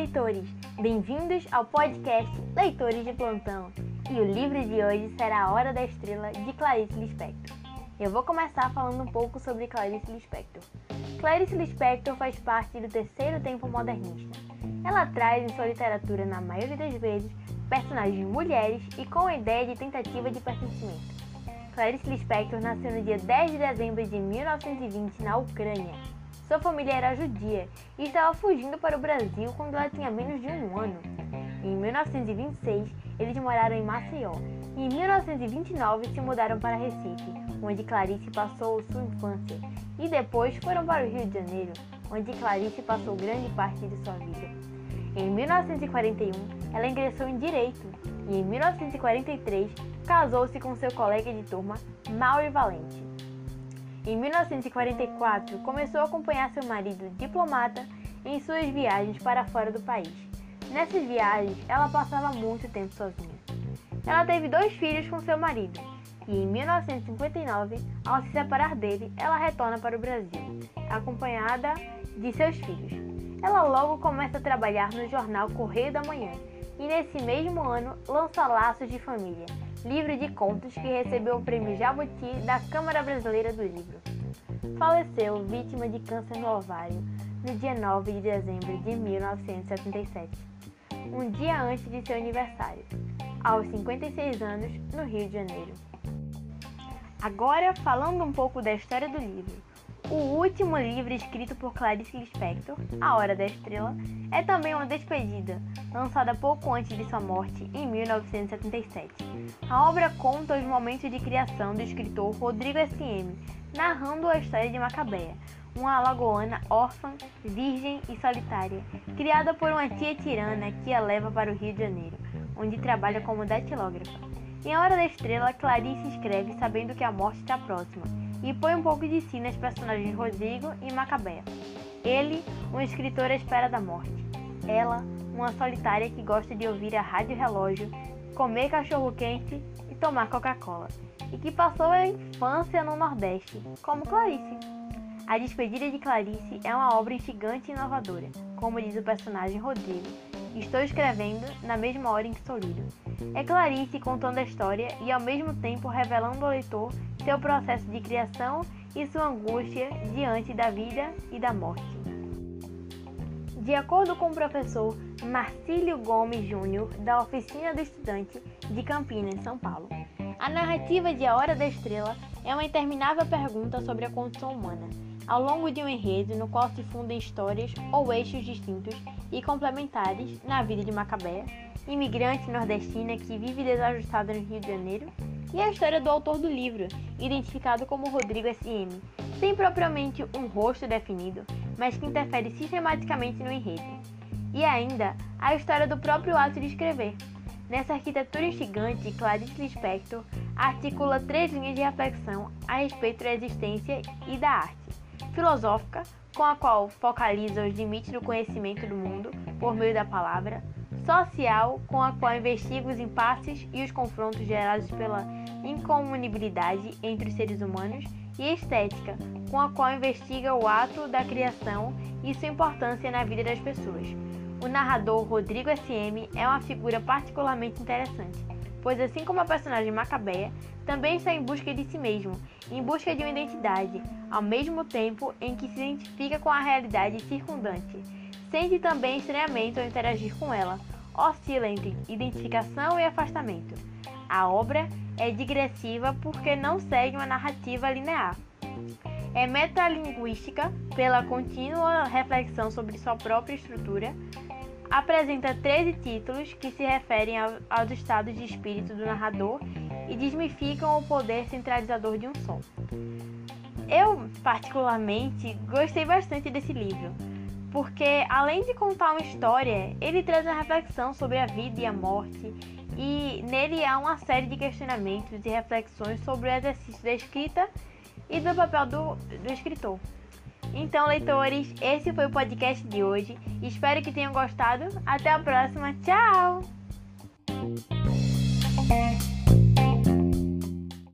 leitores! Bem-vindos ao podcast Leitores de Plantão. E o livro de hoje será A Hora da Estrela, de Clarice Lispector. Eu vou começar falando um pouco sobre Clarice Lispector. Clarice Lispector faz parte do terceiro tempo modernista. Ela traz em sua literatura, na maioria das vezes, personagens mulheres e com a ideia de tentativa de pertencimento. Clarice Lispector nasceu no dia 10 de dezembro de 1920 na Ucrânia sua família era judia e estava fugindo para o Brasil quando ela tinha menos de um ano. Em 1926, eles moraram em Maceió e em 1929 se mudaram para Recife, onde Clarice passou sua infância, e depois foram para o Rio de Janeiro, onde Clarice passou grande parte de sua vida. Em 1941, ela ingressou em Direito e em 1943 casou-se com seu colega de turma, Mauro Valente. Em 1944, começou a acompanhar seu marido, diplomata, em suas viagens para fora do país. Nessas viagens, ela passava muito tempo sozinha. Ela teve dois filhos com seu marido e, em 1959, ao se separar dele, ela retorna para o Brasil, acompanhada de seus filhos. Ela logo começa a trabalhar no jornal Correio da Manhã e, nesse mesmo ano, lança Laços de Família, livro de contos que recebeu o prêmio Jabuti da Câmara Brasileira do Livro. Faleceu vítima de câncer no ovário no dia 9 de dezembro de 1977, um dia antes de seu aniversário, aos 56 anos, no Rio de Janeiro. Agora, falando um pouco da história do livro. O último livro escrito por Clarice Lispector, A Hora da Estrela, é também uma despedida, lançada pouco antes de sua morte, em 1977. A obra conta os momentos de criação do escritor Rodrigo S.M., narrando a história de Macabeia, uma alagoana órfã, virgem e solitária, criada por uma tia tirana que a leva para o Rio de Janeiro, onde trabalha como datilógrafa. Em A Hora da Estrela, Clarice escreve sabendo que a morte está próxima e põe um pouco de si nas personagens Rodrigo e Macabé. Ele, um escritor à espera da morte. Ela, uma solitária que gosta de ouvir a rádio relógio, comer cachorro quente e tomar Coca-Cola, e que passou a infância no Nordeste, como Clarice. A Despedida de Clarice é uma obra instigante e inovadora, como diz o personagem Rodrigo. Estou escrevendo na mesma hora em que sou lido. É Clarice contando a história e ao mesmo tempo revelando ao leitor seu processo de criação e sua angústia diante da vida e da morte. De acordo com o professor Marcílio Gomes Júnior, da Oficina do Estudante de Campinas, São Paulo, a narrativa de A Hora da Estrela é uma interminável pergunta sobre a condição humana, ao longo de um enredo no qual se fundem histórias ou eixos distintos e complementares na vida de Macabé, imigrante nordestina que vive desajustada no Rio de Janeiro e a história do autor do livro, identificado como Rodrigo S.M., sem propriamente um rosto definido, mas que interfere sistematicamente no enredo. E ainda a história do próprio ato de escrever. Nessa arquitetura instigante, Clarice Lispector articula três linhas de reflexão a respeito da existência e da arte: filosófica, com a qual focaliza os limites do conhecimento do mundo por meio da palavra, social, com a qual investiga os impasses e os confrontos gerados pela incomunibilidade entre os seres humanos, e estética, com a qual investiga o ato da criação e sua importância na vida das pessoas. O narrador Rodrigo S.M. é uma figura particularmente interessante, pois, assim como a personagem Macabeia, também está em busca de si mesmo, em busca de uma identidade, ao mesmo tempo em que se identifica com a realidade circundante. Sente também estranhamento ao interagir com ela, oscila entre identificação e afastamento. A obra é digressiva porque não segue uma narrativa linear. É metalinguística pela contínua reflexão sobre sua própria estrutura. Apresenta 13 títulos que se referem ao, aos estados de espírito do narrador e desmificam o poder centralizador de um som. Eu, particularmente, gostei bastante desse livro, porque além de contar uma história, ele traz uma reflexão sobre a vida e a morte e nele há uma série de questionamentos e reflexões sobre o exercício da escrita e do papel do, do escritor. Então, leitores, esse foi o podcast de hoje. Espero que tenham gostado. Até a próxima. Tchau!